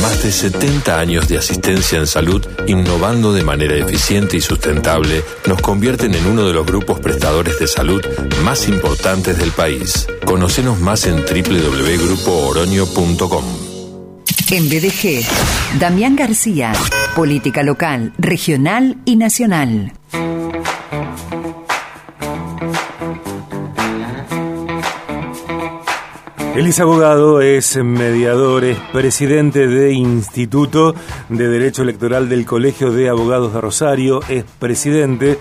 Más de 70 años de asistencia en salud, innovando de manera eficiente y sustentable, nos convierten en uno de los grupos prestadores de salud más importantes del país. Conocenos más en www.grupooroño.com. En BDG, Damián García, política local, regional y nacional. Él es abogado, es mediador, es presidente de Instituto de Derecho Electoral del Colegio de Abogados de Rosario, es presidente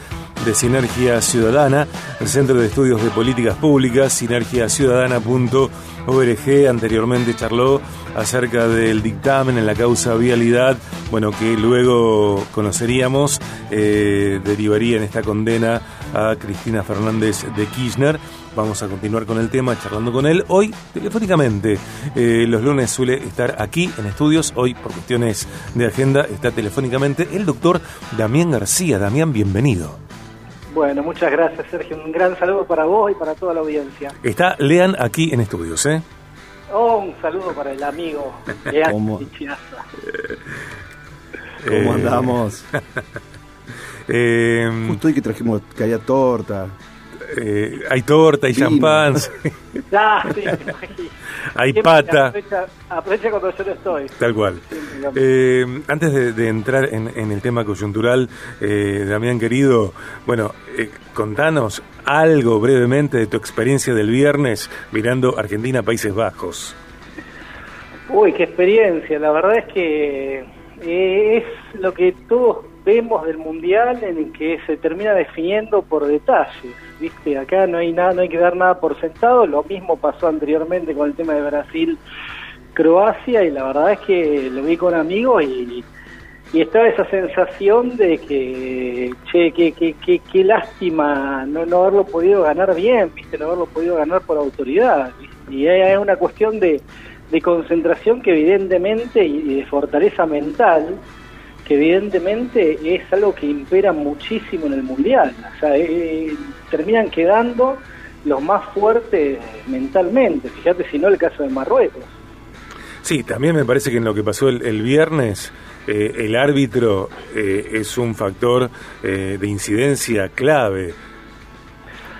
de Sinergia Ciudadana, el Centro de Estudios de Políticas Públicas, sinergiaciudadana.org. Anteriormente charló acerca del dictamen en la causa vialidad, bueno, que luego conoceríamos, eh, derivaría en esta condena a Cristina Fernández de Kirchner. Vamos a continuar con el tema, charlando con él. Hoy, telefónicamente, eh, los lunes suele estar aquí en estudios. Hoy, por cuestiones de agenda, está telefónicamente el doctor Damián García. Damián, bienvenido. Bueno, muchas gracias, Sergio. Un gran saludo para vos y para toda la audiencia. Está Lean aquí en estudios, ¿eh? Oh, un saludo para el amigo Lean ¿Cómo? ¿Cómo andamos? eh, Justo hoy que trajimos que había torta. Eh, hay torta, hay champán, Ah, sí, imagino. hay pata. Aprovecha, aprovecha cuando yo no estoy. Tal cual. Eh, antes de, de entrar en, en el tema coyuntural, eh, Damián querido, bueno, eh, contanos algo brevemente de tu experiencia del viernes mirando Argentina-Países Bajos. Uy, qué experiencia. La verdad es que eh, es lo que todos vemos del mundial en el que se termina definiendo por detalles. Viste, acá no hay nada, no hay que dar nada por sentado. Lo mismo pasó anteriormente con el tema de Brasil, Croacia y la verdad es que lo vi con amigos y, y estaba esa sensación de que, che, que, que, que, qué lástima no, no haberlo podido ganar bien, viste, no haberlo podido ganar por autoridad. ¿viste? Y es una cuestión de, de concentración que evidentemente y de fortaleza mental que evidentemente es algo que impera muchísimo en el mundial. O sea, eh, terminan quedando los más fuertes mentalmente. Fíjate si no el caso de Marruecos. Sí, también me parece que en lo que pasó el, el viernes, eh, el árbitro eh, es un factor eh, de incidencia clave,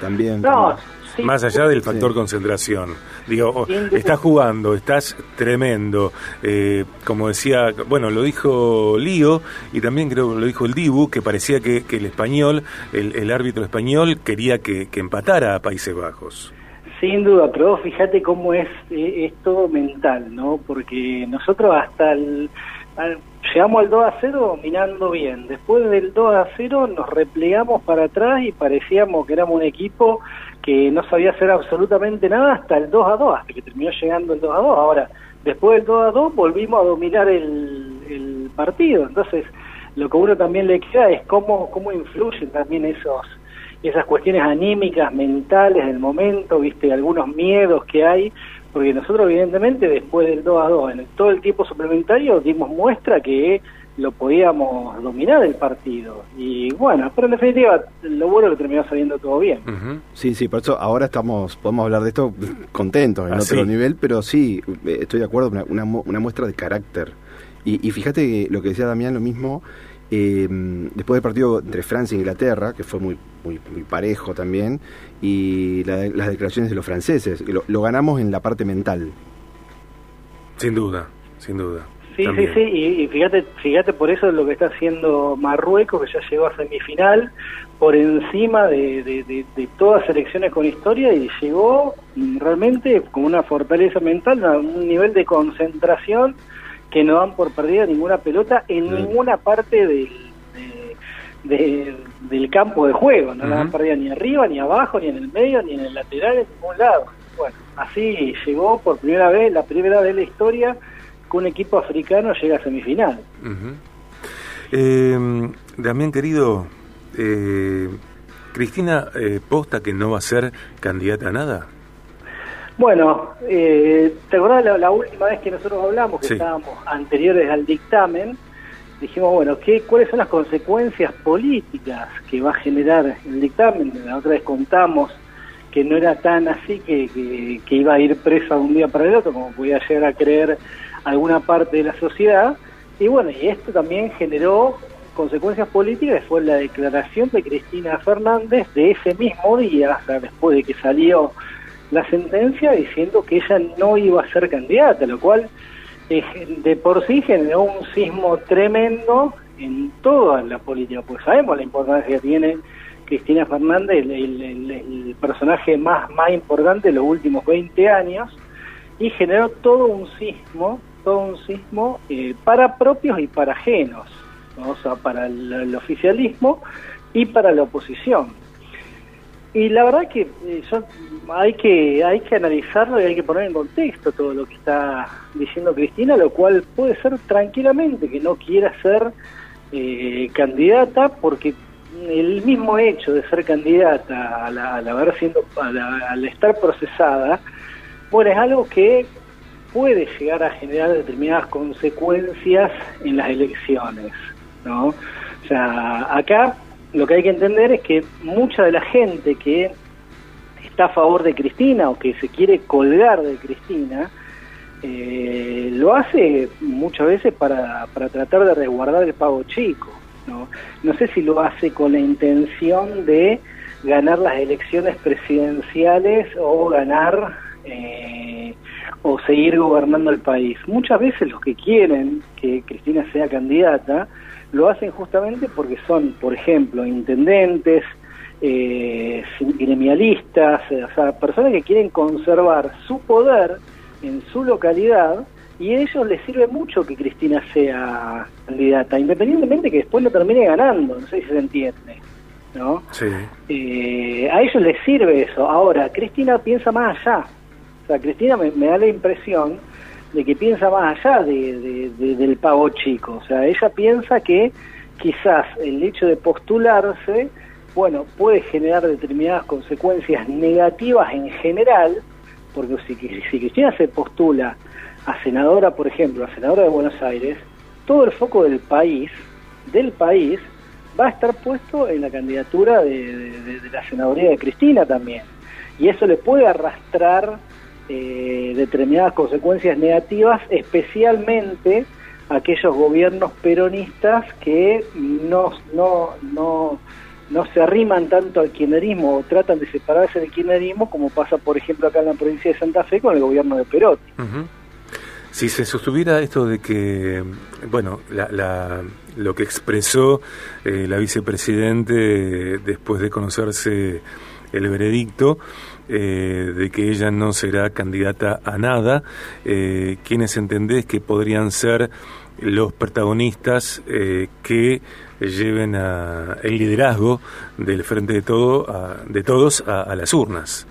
También. No, sí, más allá del Sí. factor concentración. Digo, oh, estás jugando, estás tremendo. Eh, como decía, bueno, lo dijo Lío y también creo que lo dijo el Dibu, que parecía que, que el español, el, el árbitro español, quería que, que empatara a Países Bajos. Sin duda, pero fíjate cómo es, eh, es todo mental, ¿no? Porque nosotros hasta el... llegamos al 2 a 0 dominando bien. Después del 2 a 0 nos replegamos para atrás y parecíamos que éramos un equipo que no sabía hacer absolutamente nada hasta el 2 a 2, hasta que terminó llegando el 2 a 2. Ahora, después del 2 a 2 volvimos a dominar el, el partido. Entonces, lo que uno también le queda es cómo, cómo influyen también esos esas cuestiones anímicas, mentales del momento, viste, algunos miedos que hay, porque nosotros evidentemente después del 2 a 2, en el- todo el tiempo suplementario dimos muestra que lo podíamos dominar el partido. Y bueno, pero en definitiva lo bueno es que terminó saliendo todo bien. Sí, sí, por eso ahora estamos, podemos hablar de esto contentos, en Ah, otro sí. nivel, pero sí, eh, estoy de acuerdo, una, una, una muestra de carácter. Y, y fíjate que lo que decía Damián, lo mismo, eh, después del partido entre Francia e Inglaterra, que fue muy, muy, muy parejo también, y la- las declaraciones de los franceses, lo, lo ganamos en la parte mental. Sin duda, sin duda. Sí, También. sí, sí, y, y fíjate, fíjate por eso lo que está haciendo Marruecos, que ya llegó a semifinal, por encima de, de, de- de todas selecciones con historia y llegó realmente con una fortaleza mental, a un nivel de concentración que no dan por perdida ninguna pelota en ninguna parte del, de- de- del campo de juego, no la dan perdida ni arriba, ni abajo, ni en el medio, ni en el lateral, en ningún lado. Bueno, así llegó por primera vez, la primera vez en la historia, que un equipo africano llega a semifinal. Eh, Damián, querido, eh, Cristina eh, posta que no va a ser candidata a nada. Bueno, eh, ¿te acordás la, la última vez que nosotros hablamos, que Sí. estábamos anteriores al dictamen? Dijimos, bueno, ¿qué, ¿cuáles son las consecuencias políticas que va a generar el dictamen? La otra vez contamos que no era tan así que, que, iba a ir presa de un día para el otro, como podía llegar a creer alguna parte de la sociedad. Y bueno, y esto también generó consecuencias políticas, fue la declaración de Cristina Fernández de ese mismo día, o sea, después de que salió la sentencia, diciendo que ella no iba a ser candidata, lo cual eh, de por sí generó un sismo tremendo en toda la política, pues sabemos la importancia que tiene Cristina Fernández, el, personaje más, más importante de los últimos 20 años, y generó todo un sismo, todo un sismo eh, para propios y para ajenos, o sea, para el, oficialismo y para la oposición. Y la verdad que eh, hay que hay que analizarlo y hay que poner en contexto todo lo que está diciendo Cristina, lo cual puede ser tranquilamente que no quiera ser eh, candidata porque el mismo hecho de ser candidata al, haber siendo al, estar procesada bueno es algo que puede llegar a generar determinadas consecuencias en las elecciones no o sea acá lo que hay que entender es que mucha de la gente que está a favor de Cristina o que se quiere colgar de Cristina eh, lo hace muchas veces para, para tratar de resguardar el pago chico ¿no? no sé si lo hace con la intención de ganar las elecciones presidenciales o ganar eh, o seguir gobernando el país. Muchas veces los que quieren que Cristina sea candidata lo hacen justamente porque son, por ejemplo, intendentes, eh, gremialistas, o sea, personas que quieren conservar su poder en su localidad y a ellos les sirve mucho que Cristina sea candidata, independientemente que después lo termine ganando, no sé si se entiende. ¿no? Sí. Eh, a ellos les sirve eso. Ahora, Cristina piensa más allá. O sea, Cristina me, da la impresión de que piensa más allá de, del pavo chico. O sea, ella piensa que quizás el hecho de postularse, bueno, puede generar determinadas consecuencias negativas en general, porque si, Cristina se postula a senadora, por ejemplo, a senadora de Buenos Aires, todo el foco del país, del país, va a estar puesto en la candidatura de, la senaduría de Cristina también. Y eso le puede arrastrar eh, determinadas consecuencias negativas, especialmente aquellos gobiernos peronistas que no, no, no, no se arriman tanto al kirchnerismo o tratan de separarse del kirchnerismo como pasa, por ejemplo, acá en la provincia de Santa Fe con el gobierno de Perotti. Si se sostuviera esto de que, bueno, lo que expresó eh, la vicepresidente después de conocerse el veredicto, eh, de que ella no será candidata a nada, eh, ¿quiénes entendés que podrían ser los protagonistas eh, que lleven a, el liderazgo del frente de todo de todos a las urnas?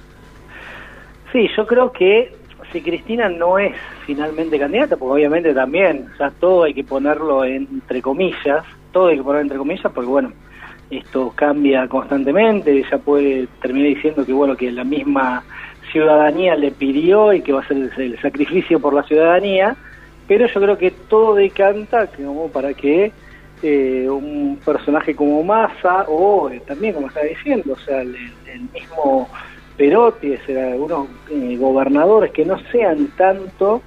Sí, yo creo que si Cristina no es finalmente candidata, porque obviamente también, ya todo hay que ponerlo entre comillas, todo hay que ponerlo entre comillas, porque bueno, esto cambia constantemente, ella puede terminar diciendo que bueno, que la misma ciudadanía le pidió y que va a ser el, sacrificio por la ciudadanía, pero yo creo que todo decanta como para que eh, un personaje como Massa, o eh, también como está diciendo, o sea, el mismo Perotti, es algunos eh, gobernadores que no sean tanto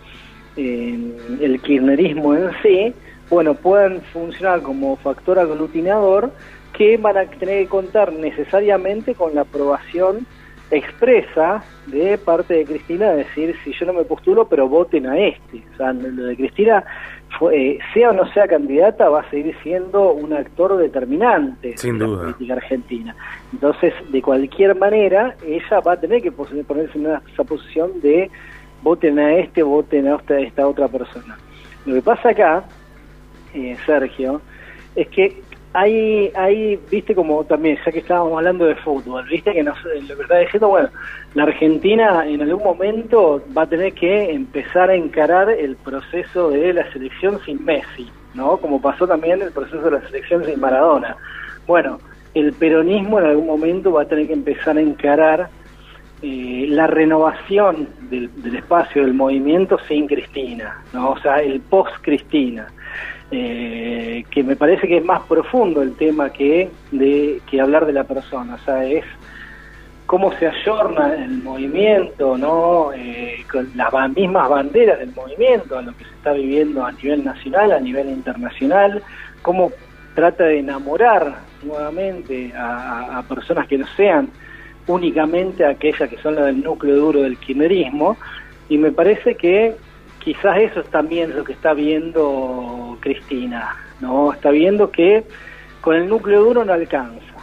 eh, el kirchnerismo en sí, bueno, puedan funcionar como factor aglutinador que van a tener que contar necesariamente con la aprobación expresa de parte de Cristina, decir, si yo no me postulo, pero voten a este. O sea, lo de Cristina eh, sea o no sea candidata, va a seguir siendo un actor determinante en la política argentina. Entonces, de cualquier manera, ella va a tener que ponerse en esa posición de voten a este, voten a esta, otra persona. Lo que pasa acá, eh, Sergio, es que hay, hay, viste, como también, ya que estábamos hablando de fútbol, viste que nos, lo que está diciendo, bueno, la Argentina en algún momento va a tener que empezar a encarar el proceso de la selección sin Messi, ¿no? Como pasó también el proceso de la selección sin Maradona. Bueno, el peronismo en algún momento va a tener que empezar a encarar eh, la renovación del, del espacio del movimiento sin Cristina, ¿no? O sea, el post-Cristina eh, que me parece que es más profundo el tema que, de, que hablar de la persona. O sea, es cómo se ayorna el movimiento, ¿no? Eh, con las mismas banderas del movimiento, lo que se está viviendo a nivel nacional, a nivel internacional, cómo trata de enamorar nuevamente a, personas que no sean únicamente aquellas que son las del núcleo duro del kirchnerismo, y me parece que quizás eso es también lo que está viendo Cristina, ¿no? Está viendo que con el núcleo duro no alcanza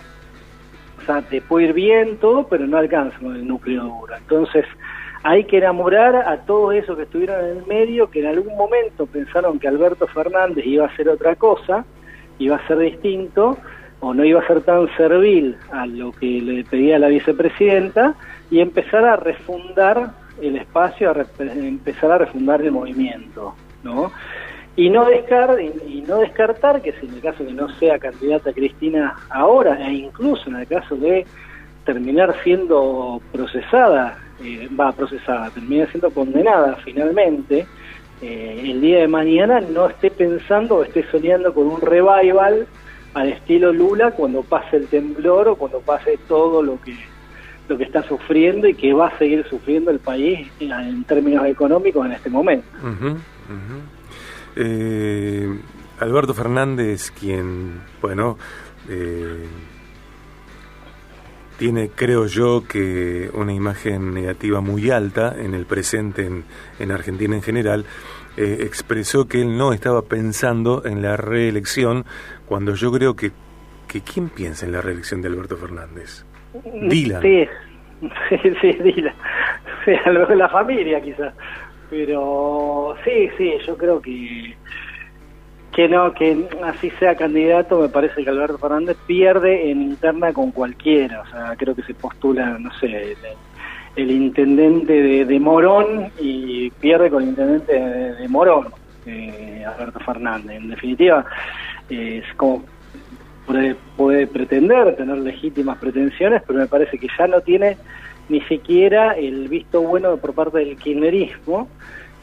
o sea, te puede ir bien todo, pero no alcanza con el núcleo duro. Entonces, hay que enamorar a todos esos que estuvieron en el medio, que en algún momento pensaron que Alberto Fernández iba a hacer otra cosa, iba a ser distinto, o no iba a ser tan servil a lo que le pedía la vicepresidenta, y empezar a refundar el espacio, a empezar a refundar el movimiento, ¿no? y no descartar y, no descartar que si en el caso de no sea candidata Cristina ahora e incluso en el caso de terminar siendo procesada eh, va procesada termina siendo condenada finalmente eh, el día de mañana no esté pensando o esté soñando con un revival al estilo Lula cuando pase el temblor o cuando pase todo lo que lo que está sufriendo y que va a seguir sufriendo el país en, términos económicos en este momento. Eh, Alberto Fernández, quien, bueno, eh, tiene, creo yo, que una imagen negativa muy alta en el presente en, Argentina en general, eh, expresó que él no estaba pensando en la reelección, cuando yo creo que, que ¿quién piensa en la reelección de Alberto Fernández? Dylan. Sí, sí, Dylan. Sí, a la familia quizás. Pero sí, sí, yo creo que que no, que así sea candidato, me parece que Alberto Fernández pierde en interna con cualquiera. O sea, creo que se postula, no sé, el, intendente de, Morón y pierde con el intendente de, Morón, eh, Alberto Fernández. En definitiva, es como puede, pretender tener legítimas pretensiones, pero me parece que ya no tiene ni siquiera el visto bueno por parte del kirchnerismo,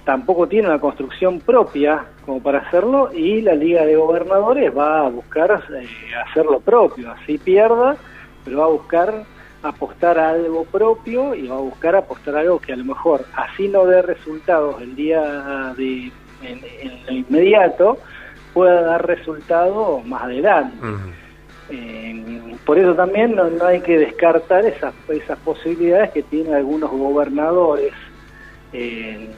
tampoco tiene una construcción propia como para hacerlo y la Liga de Gobernadores va a buscar eh, hacer lo propio, así pierda, pero va a buscar apostar a algo propio y va a buscar apostar a algo que a lo mejor así no dé resultados el día de en, lo inmediato pueda dar resultados más adelante. Eh, por eso también no, hay que descartar esas, esas posibilidades que tienen algunos gobernadores eh,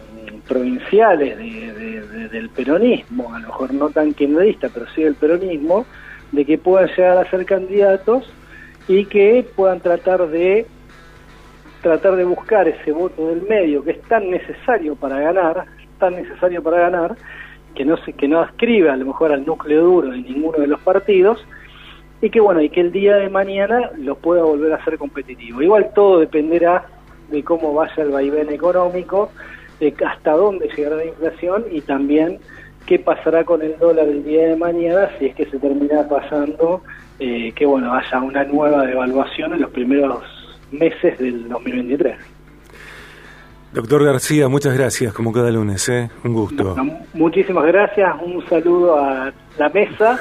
provinciales del peronismo, a lo mejor no tan kirchnerista, pero sí del peronismo, de que puedan llegar a ser candidatos y que puedan tratar de tratar de buscar ese voto del medio que es tan necesario para ganar, tan necesario para ganar, que no se, que no ascribe a lo mejor al núcleo duro de ninguno de los partidos, y que bueno, y que el día de mañana lo pueda volver a ser competitivo. Igual todo dependerá de cómo vaya el vaivén económico, de hasta dónde llegará la inflación y también qué pasará con el dólar el día de mañana si es que se termina pasando eh, que bueno haya una nueva devaluación en los primeros meses del 2023. Doctor García, muchas gracias, como cada lunes, ¿eh? un gusto. muchísimas gracias, un saludo a la mesa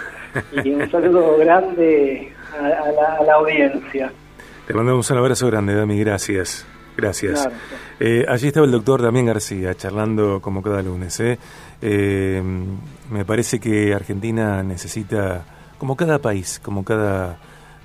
y un saludo grande a, la, audiencia. Te mandamos un abrazo grande, Dami, gracias. Gracias. Eh, allí estaba el doctor Damián García, charlando como cada lunes. ¿eh? ¿eh? me parece que Argentina necesita, como cada país, como cada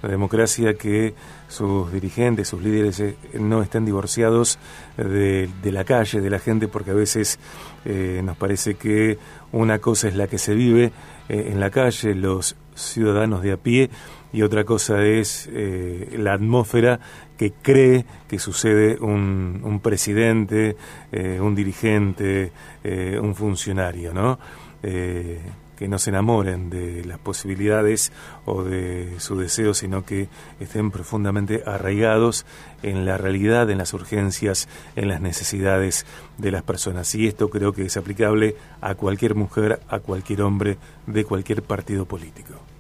democracia, que sus dirigentes, sus líderes eh, no estén divorciados de, la calle, de la gente, porque a veces nos parece que una cosa es la que se vive en la calle, los ciudadanos de a pie, y otra cosa es eh, la atmósfera que cree que sucede un, un presidente, eh, un dirigente, eh, un funcionario, ¿no? Que no se enamoren de las posibilidades o de su deseo, sino que estén profundamente arraigados en la realidad, en las urgencias, en las necesidades de las personas. Y esto creo que es aplicable a cualquier mujer, a cualquier hombre, de cualquier partido político.